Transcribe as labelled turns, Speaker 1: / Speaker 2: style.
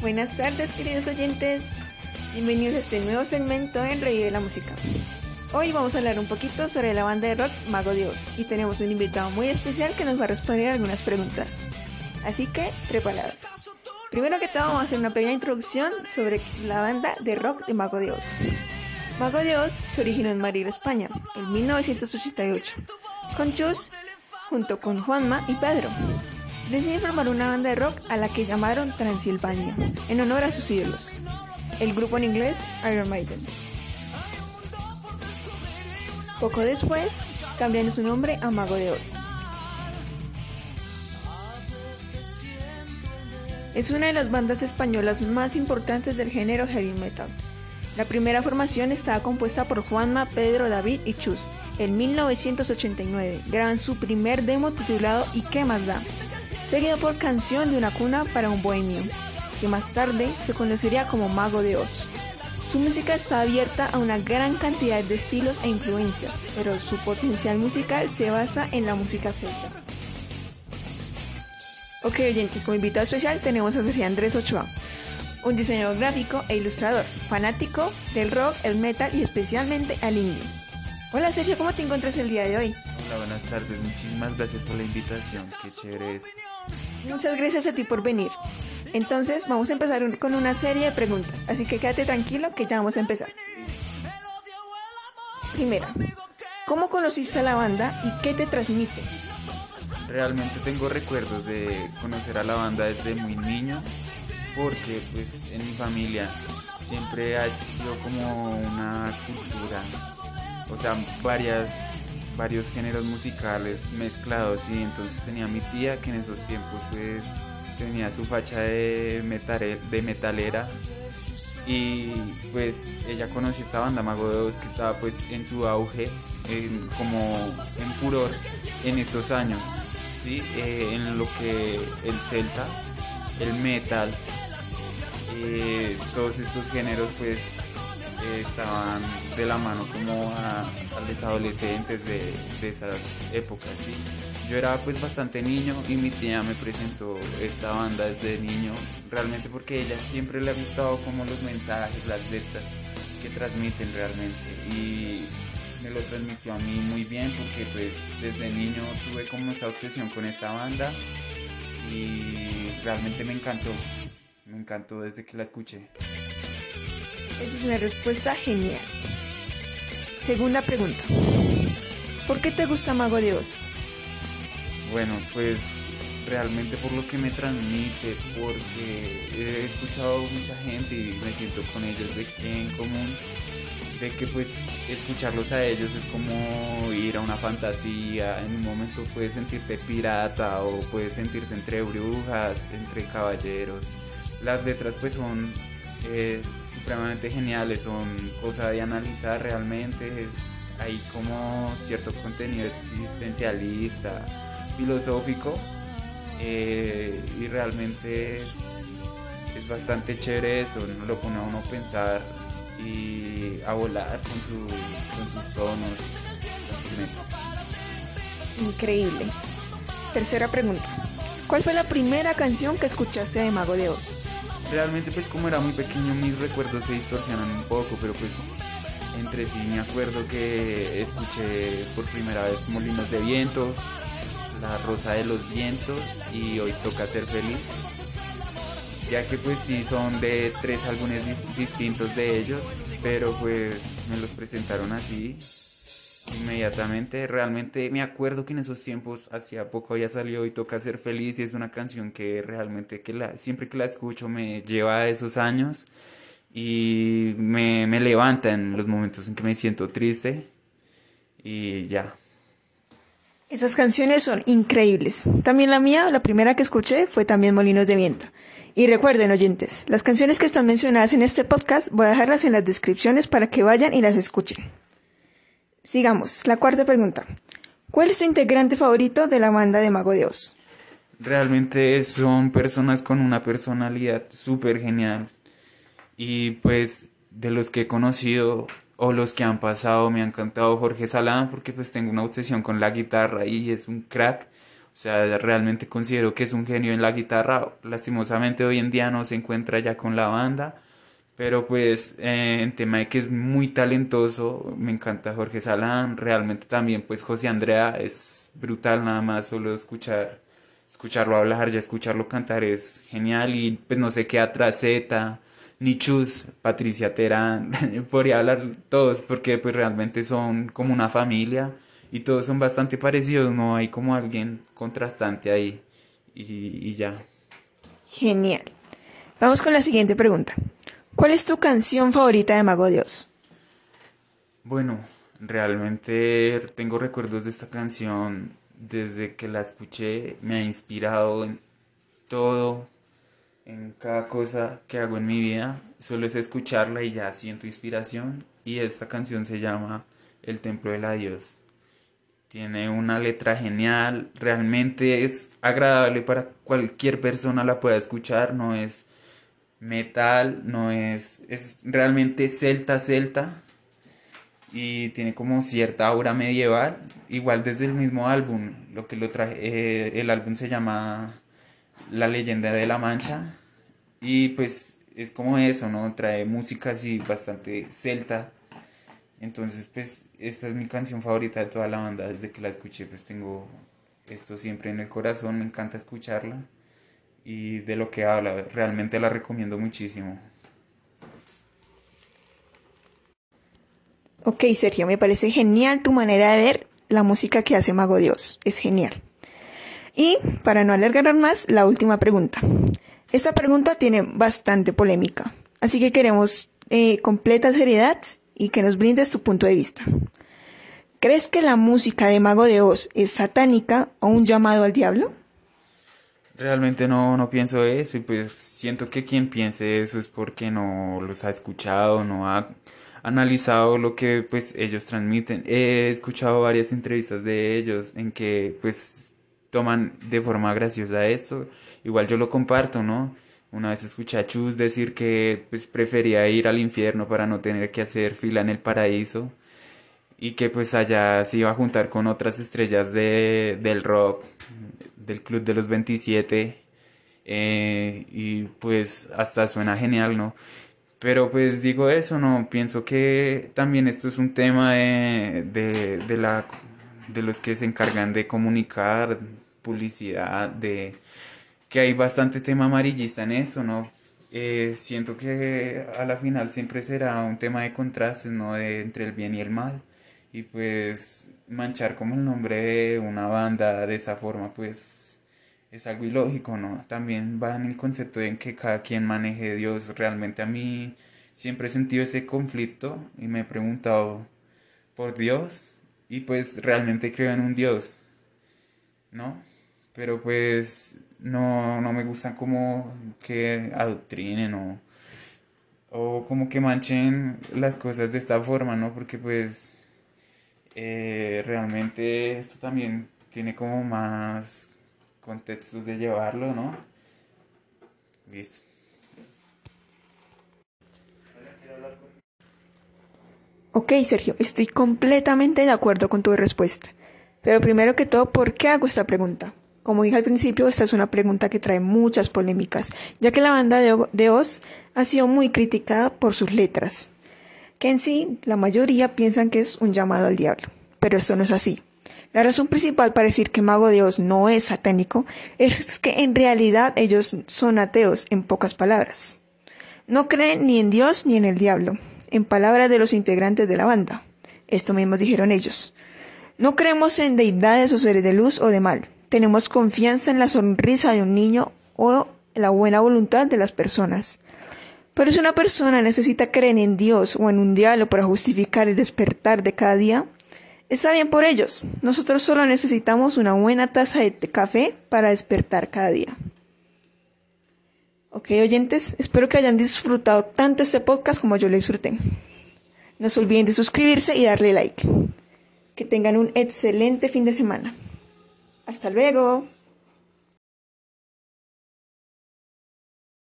Speaker 1: Buenas tardes queridos oyentes, bienvenidos a este nuevo segmento en de la Música. Hoy vamos a hablar un poquito sobre la banda de rock Mago Dios y tenemos un invitado muy especial que nos va a responder algunas preguntas. Así que preparadas. Primero que todo vamos a hacer una pequeña introducción sobre la banda de rock de Mago Dios. Mago Dios se originó en Madrid, España, en 1988, con Chus junto con Juanma y Pedro. Deciden formar una banda de rock a la que llamaron Transilvania, en honor a sus ídolos, el grupo en inglés Iron Maiden. Poco después, cambian su nombre a Mago de Oz. Es una de las bandas españolas más importantes del género heavy metal. La primera formación estaba compuesta por Juanma, Pedro, David y Chus. En 1989 graban su primer demo titulado ¿Y qué más da? Seguido por Canción de una cuna para un bohemio, que más tarde se conocería como Mago de Oz. Su música está abierta a una gran cantidad de estilos e influencias, pero su potencial musical se basa en la música celta. Ok, oyentes, como invitado especial tenemos a Sergio Andrés Ochoa, un diseñador gráfico e ilustrador, fanático del rock, el metal y especialmente al indie. Hola Sergio, ¿cómo te encuentras el día de hoy?
Speaker 2: Hola, buenas tardes, muchísimas gracias por la invitación, qué chévere es.
Speaker 1: Muchas gracias a ti por venir. Entonces vamos a empezar con una serie de preguntas, así que quédate tranquilo que ya vamos a empezar. Primera, ¿cómo conociste a la banda y qué te transmite?
Speaker 2: Realmente tengo recuerdos de conocer a la banda desde muy niño, porque pues en mi familia siempre ha existido como una cultura, o sea, varias, varios géneros musicales mezclados y entonces tenía mi tía que en esos tiempos pues tenía su facha de, de metalera y pues ella conoció esta banda Mago de Oz que estaba pues en su auge, como en furor en estos años. ¿sí? Eh, en lo que el celta, el metal, eh, todos estos géneros pues eh, estaban de la mano como a, los adolescentes de, esas épocas. Yo era pues bastante niño y mi tía me presentó esta banda desde niño, realmente porque a ella siempre le ha gustado como los mensajes, las letras que transmiten realmente. Y me lo transmitió a mí muy bien porque pues desde niño tuve como esa obsesión con esta banda y realmente me encantó, me encantó desde que la escuché.
Speaker 1: Esa es una respuesta genial. Segunda pregunta. ¿Por qué te gusta Mago Dios?
Speaker 2: Bueno, pues realmente por lo que me transmite, porque he escuchado mucha gente y me siento con ellos de en común de que pues escucharlos a ellos es como ir a una fantasía, en un momento puedes sentirte pirata o puedes sentirte entre brujas, entre caballeros. Las letras pues son eh, supremamente geniales, son cosa de analizar realmente, hay como cierto contenido existencialista, filosófico eh, y realmente es, es bastante chévere eso, lo pone a uno a pensar y a volar con, su, con sus tonos,
Speaker 1: Increíble. Tercera pregunta. ¿Cuál fue la primera canción que escuchaste de Mago de Oz?
Speaker 2: Realmente pues como era muy pequeño mis recuerdos se distorsionan un poco, pero pues entre sí me acuerdo que escuché por primera vez Molinos de Viento, La Rosa de los Vientos y Hoy Toca Ser Feliz ya que pues sí son de tres álbumes distintos de ellos, pero pues me los presentaron así inmediatamente. Realmente me acuerdo que en esos tiempos, hacía poco había salido y toca ser feliz y es una canción que realmente que la, siempre que la escucho me lleva a esos años y me, me levanta en los momentos en que me siento triste y ya.
Speaker 1: Esas canciones son increíbles. También la mía, la primera que escuché, fue también Molinos de Viento. Y recuerden, oyentes, las canciones que están mencionadas en este podcast voy a dejarlas en las descripciones para que vayan y las escuchen. Sigamos, la cuarta pregunta. ¿Cuál es tu integrante favorito de la banda de Mago de Oz?
Speaker 2: Realmente son personas con una personalidad súper genial. Y pues de los que he conocido o los que han pasado me ha encantado Jorge Salán porque pues tengo una obsesión con la guitarra y es un crack sea, realmente considero que es un genio en la guitarra. Lastimosamente hoy en día no se encuentra ya con la banda. Pero pues eh, en tema de que es muy talentoso, me encanta Jorge Salán, realmente también pues José Andrea es brutal nada más solo escuchar escucharlo hablar, ya escucharlo cantar es genial y pues no sé qué atrás Z, Nichus, Patricia Terán, podría hablar todos porque pues realmente son como una familia y todos son bastante parecidos, no hay como alguien contrastante ahí y, y ya.
Speaker 1: Genial. Vamos con la siguiente pregunta. ¿Cuál es tu canción favorita de Mago Dios?
Speaker 2: Bueno, realmente tengo recuerdos de esta canción desde que la escuché. Me ha inspirado en todo, en cada cosa que hago en mi vida. Solo es escucharla y ya siento inspiración. Y esta canción se llama El Templo de la Dios. Tiene una letra genial, realmente es agradable para cualquier persona la pueda escuchar, no es metal, no es, es realmente celta, celta y tiene como cierta aura medieval, igual desde el mismo álbum, lo que lo traje, eh, el álbum se llama La leyenda de la Mancha y pues es como eso, ¿no? Trae música así bastante celta entonces, pues, esta es mi canción favorita de toda la banda. Desde que la escuché, pues tengo esto siempre en el corazón. Me encanta escucharla. Y de lo que habla, realmente la recomiendo muchísimo.
Speaker 1: Ok, Sergio, me parece genial tu manera de ver la música que hace Mago Dios. Es genial. Y para no alargar más, la última pregunta. Esta pregunta tiene bastante polémica, así que queremos eh, completa seriedad y que nos brindes tu punto de vista. ¿Crees que la música de Mago de Oz es satánica o un llamado al diablo?
Speaker 2: Realmente no, no pienso eso y pues siento que quien piense eso es porque no los ha escuchado, no ha analizado lo que pues ellos transmiten. He escuchado varias entrevistas de ellos en que pues toman de forma graciosa eso. Igual yo lo comparto, ¿no? Una vez escuché a Chus decir que pues, prefería ir al infierno para no tener que hacer fila en el paraíso y que pues allá se iba a juntar con otras estrellas de, del rock, del Club de los 27 eh, y pues hasta suena genial, ¿no? Pero pues digo eso, ¿no? Pienso que también esto es un tema de, de, de, la, de los que se encargan de comunicar publicidad, de que hay bastante tema amarillista en eso, ¿no? Eh, siento que a la final siempre será un tema de contrastes, ¿no? De, entre el bien y el mal. Y pues manchar como el nombre de una banda de esa forma, pues es algo ilógico, ¿no? También va en el concepto en que cada quien maneje Dios. Realmente a mí siempre he sentido ese conflicto y me he preguntado por Dios y pues realmente creo en un Dios, ¿no? Pero pues no, no me gustan como que adoctrinen o, o como que manchen las cosas de esta forma, ¿no? Porque pues eh, realmente esto también tiene como más contextos de llevarlo, ¿no? Listo.
Speaker 1: Ok, Sergio, estoy completamente de acuerdo con tu respuesta. Pero primero que todo, ¿por qué hago esta pregunta? Como dije al principio, esta es una pregunta que trae muchas polémicas, ya que la banda de Oz ha sido muy criticada por sus letras, que en sí la mayoría piensan que es un llamado al diablo, pero eso no es así. La razón principal para decir que Mago de Oz no es satánico es que en realidad ellos son ateos, en pocas palabras. No creen ni en Dios ni en el diablo, en palabras de los integrantes de la banda. Esto mismo dijeron ellos. No creemos en deidades o seres de luz o de mal, tenemos confianza en la sonrisa de un niño o la buena voluntad de las personas. Pero si una persona necesita creer en Dios o en un diálogo para justificar el despertar de cada día, está bien por ellos. Nosotros solo necesitamos una buena taza de café para despertar cada día. Ok, oyentes, espero que hayan disfrutado tanto este podcast como yo lo disfruté. No se olviden de suscribirse y darle like. Que tengan un excelente fin de semana. Hasta luego.